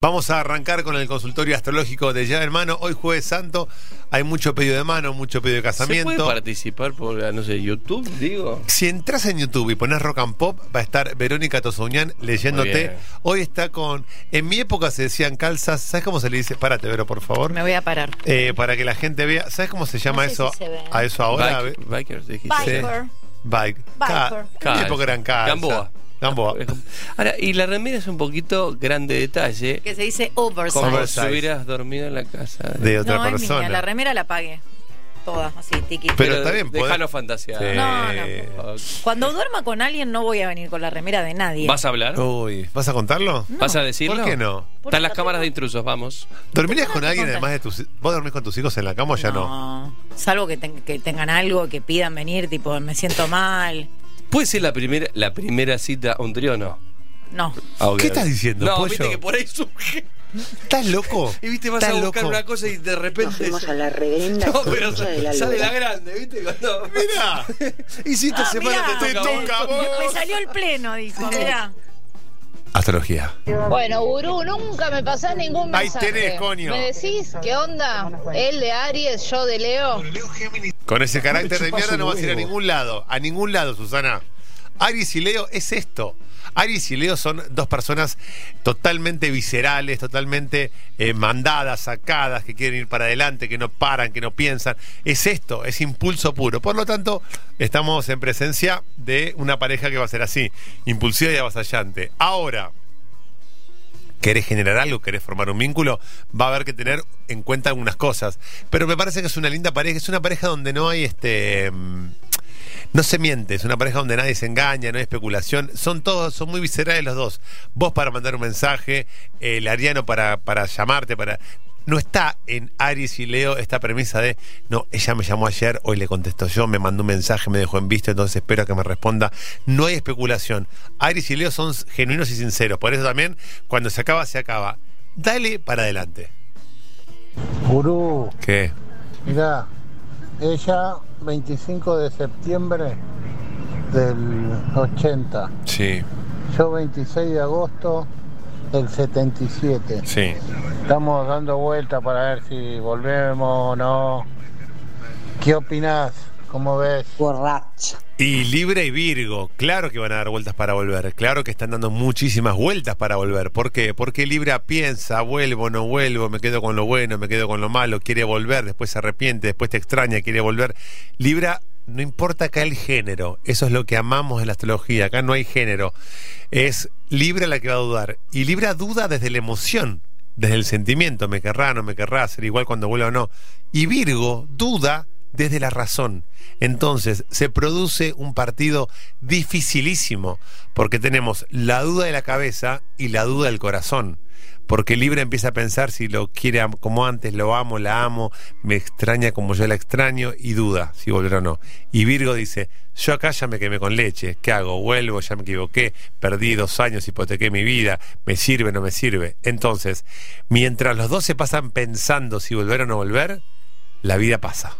Vamos a arrancar con el consultorio astrológico de Ya Hermano. Hoy jueves santo, hay mucho pedido de mano, mucho pedido de ¿Se casamiento. puede participar por, no sé, YouTube, digo? Si entras en YouTube y pones Rock and Pop, va a estar Verónica Tosuñán leyéndote. Hoy está con. En mi época se decían calzas. ¿Sabes cómo se le dice? Párate, Vero, por favor. Me voy a parar. Eh, para que la gente vea. ¿Sabes cómo se llama sé eso? si se ve. A eso ahora. Bike- bikers, dijiste. Biker. Bike. Ca- Biker. En mi época eran calzas. Gamboa. Gamboa. Ahora, y la remera es un poquito grande detalle. Que se dice oversize. Como Oversize. si hubieras dormido en la casa. De otra no, es persona. mía. La remera la pagué. Toda, así, tiki. Pero está bien, Déjalo fantasear. Sí. No, no. Cuando duerma con alguien no voy a venir con la remera de nadie. ¿Vas a hablar? Uy, ¿vas a contarlo? ¿Vas a decirlo? ¿Por qué no? Están las cámaras de intrusos, vamos. ¿Dormirías con no alguien contar. además de tus ¿Vos dormís con tus hijos en la cama o ya no? Salvo que, ten- que tengan algo, que pidan venir, tipo, me siento mal. ¿Puede ser la primera, la primera cita un trío o no? No. Ah, ¿Qué estás diciendo, No, pollo? viste que por ahí surge. ¿Estás loco? Y viste, vas a ¿Estás buscar loco? una cosa y de repente. Fuimos a la reverenda No, pero concha de la sale la lora. grande, ¿viste? Cuando... Mirá. y si esta Ah, semana mirá, te toca, te a vos. toca. Me salió el pleno, dijo, mirá. Astrología. Bueno, Gurú, nunca me pasás ningún Ahí mensaje. tenés, coño. ¿Me decís qué onda? Él de Aries, yo de Leo. Con ese carácter de mierda no vas a ir a ningún lado. A ningún lado, Susana. Aries y Leo es esto. Aries y Leo son dos personas totalmente viscerales, totalmente eh, mandadas, sacadas, que quieren ir para adelante, que no paran, que no piensan. Es esto, es impulso puro. Por lo tanto, estamos en presencia de una pareja que va a ser así, impulsiva y avasallante. Ahora, querés generar algo, querés formar un vínculo, va a haber que tener en cuenta algunas cosas. Pero me parece que es una linda pareja, es una pareja donde no hay este. mm, No se miente, es una pareja donde nadie se engaña, no hay especulación. Son todos, son muy viscerales los dos. Vos para mandar un mensaje, el Ariano para, para llamarte, para. No está en Aries y Leo esta premisa de, no, ella me llamó ayer, hoy le contestó yo, me mandó un mensaje, me dejó en visto, entonces espero que me responda. No hay especulación. Aries y Leo son genuinos y sinceros. Por eso también, cuando se acaba, se acaba. Dale para adelante. Gurú, ¿Qué? mirá, ella 25 de septiembre del 80, Sí, yo 26 de agosto del 77. sí. Estamos dando vuelta para ver si volvemos o no. ¿Qué opinás? ¿Cómo ves? Borracha. Y Libre y Virgo, claro que van a dar vueltas para volver, claro que están dando muchísimas vueltas para volver. ¿Por qué? Porque Libra piensa, vuelvo, no vuelvo, me quedo con lo bueno, me quedo con lo malo, quiere volver, después se arrepiente, después te extraña, quiere volver. Libra, no importa acá el género, eso es lo que amamos en la astrología, acá no hay género. Es Libra la que va a dudar. Y Libra duda desde la emoción, desde el sentimiento, me querrá, no me querrá, ser igual cuando vuelva o no. Y Virgo duda desde la razón. Entonces se produce un partido dificilísimo, porque tenemos la duda de la cabeza y la duda del corazón. Porque Libra empieza a pensar si lo quiere como antes, lo amo, la amo, me extraña como yo la extraño y duda si volverá o no. Y Virgo dice, yo acá ya me quemé con leche, ¿qué hago? Vuelvo, ya me equivoqué, perdí dos años, hipotequé mi vida, me sirve, no me sirve. Entonces, mientras los dos se pasan pensando si volver o no volver, la vida pasa.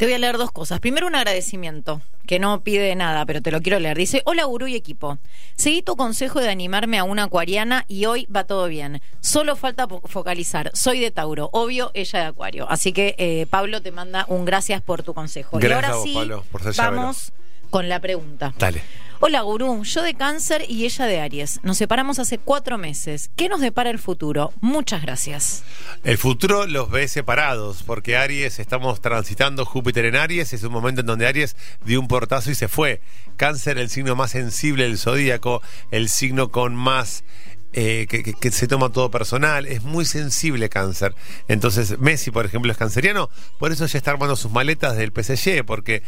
Te voy a leer dos cosas. Primero, un agradecimiento, que no pide nada, pero te lo quiero leer. Dice, hola gurú y equipo. Seguí tu consejo de animarme a una acuariana y hoy va todo bien. Solo falta focalizar. Soy de Tauro, obvio, ella de Acuario. Así que eh, Pablo te manda un gracias por tu consejo. Gracias y ahora a vos, sí, Pablo, por ser vamos con la pregunta. Dale. Hola gurú, yo de cáncer y ella de Aries. Nos separamos hace cuatro meses. ¿Qué nos depara el futuro? Muchas gracias. El futuro los ve separados, porque Aries, estamos transitando Júpiter en Aries, es un momento en donde Aries dio un portazo y se fue. Cáncer, el signo más sensible del zodíaco, el signo con más... eh, que, se toma todo personal, es muy sensible cáncer. Entonces Messi, por ejemplo, es canceriano, por eso ya está armando sus maletas del PSG, porque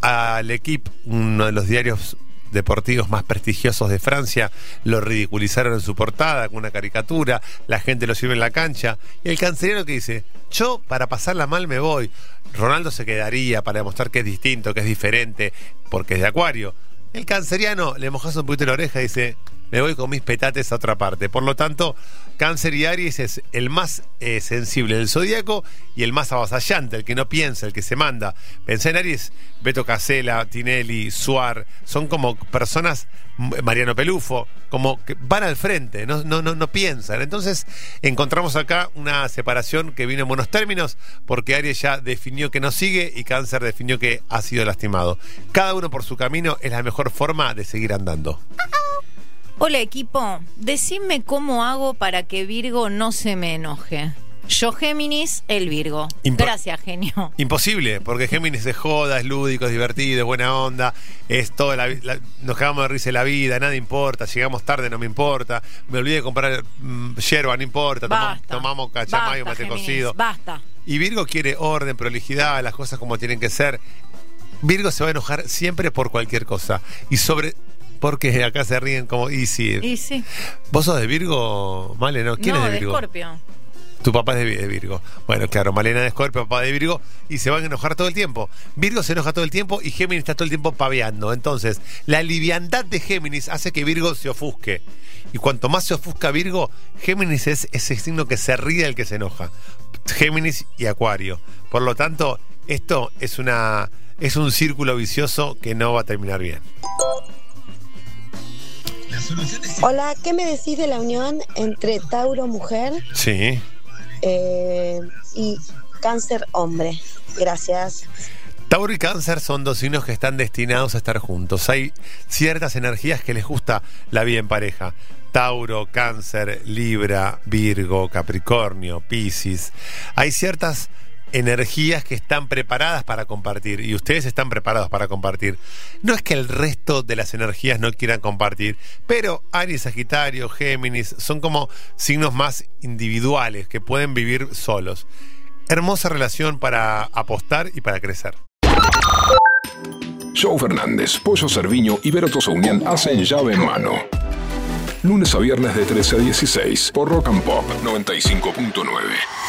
al equipo, uno de los diarios deportivos más prestigiosos de Francia lo ridiculizaron en su portada con una caricatura, la gente lo lleva en la cancha y el canceriano que dice, yo para pasarla mal me voy, Ronaldo se quedaría para demostrar que es distinto, que es diferente, porque es de acuario. El canceriano le mojas un poquito la oreja y dice, me voy con mis petates a otra parte. Por lo tanto, Cáncer y Aries es el más eh, sensible del zodíaco y el más avasallante, el que no piensa, el que se manda. Pensé en Aries, Beto Casella, Tinelli, Suar, son como personas, Mariano Pelufo, como que van al frente, no, no, no, no piensan. Entonces, encontramos acá una separación que vino en buenos términos, porque Aries ya definió que no sigue y Cáncer definió que ha sido lastimado. Cada uno por su camino es la mejor forma de seguir andando. Hola equipo, decime cómo hago para que Virgo no se me enoje. Yo Géminis, el Virgo. Impo- Gracias, genio. Imposible, porque Géminis es joda, es lúdico, es divertido, es buena onda, es toda la, la- nos cagamos de risa de la vida, nada importa, llegamos tarde, no me importa, me olvidé de comprar mm, yerba, no importa, tomamos cachamayo, Basta, mate Géminis, cocido. Basta. Y Virgo quiere orden, prolijidad, las cosas como tienen que ser. Virgo se va a enojar siempre por cualquier cosa. Y sobre. Porque acá se ríen como. Y si. Y sí. ¿Vos sos de Virgo, Male? ¿No? ¿Quién no, es de de Virgo? Escorpio. Tu papá es de, Vi- de Virgo. Bueno, claro, Malena de Escorpio, papá de Virgo, y se van a enojar todo el tiempo. Virgo se enoja todo el tiempo y Géminis está todo el tiempo paveando. Entonces, la liviandad de Géminis hace que Virgo se ofusque. Y cuanto más se ofusca Virgo, Géminis es ese signo que se ríe del que se enoja. Géminis y Acuario. Por lo tanto, esto es una es un círculo vicioso que no va a terminar bien. Hola, ¿qué me decís de la unión entre Tauro mujer Sí. eh, y Cáncer hombre? Gracias. Tauro y Cáncer son dos signos que están destinados a estar juntos. Hay ciertas energías que les gusta la vida en pareja. Tauro, Cáncer, Libra, Virgo, Capricornio, Piscis. Hay ciertas energías que están preparadas para compartir y ustedes están preparados para compartir. No es que el resto de las energías no quieran compartir, pero Aries, Sagitario, Géminis son como signos más individuales que pueden vivir solos. Hermosa relación para apostar y para crecer. Joe Fernández, Pollo Cerviño y Vero Tosaunian hacen llave en mano. Lunes a viernes de 13 a 16 por Rock and Pop 95.9.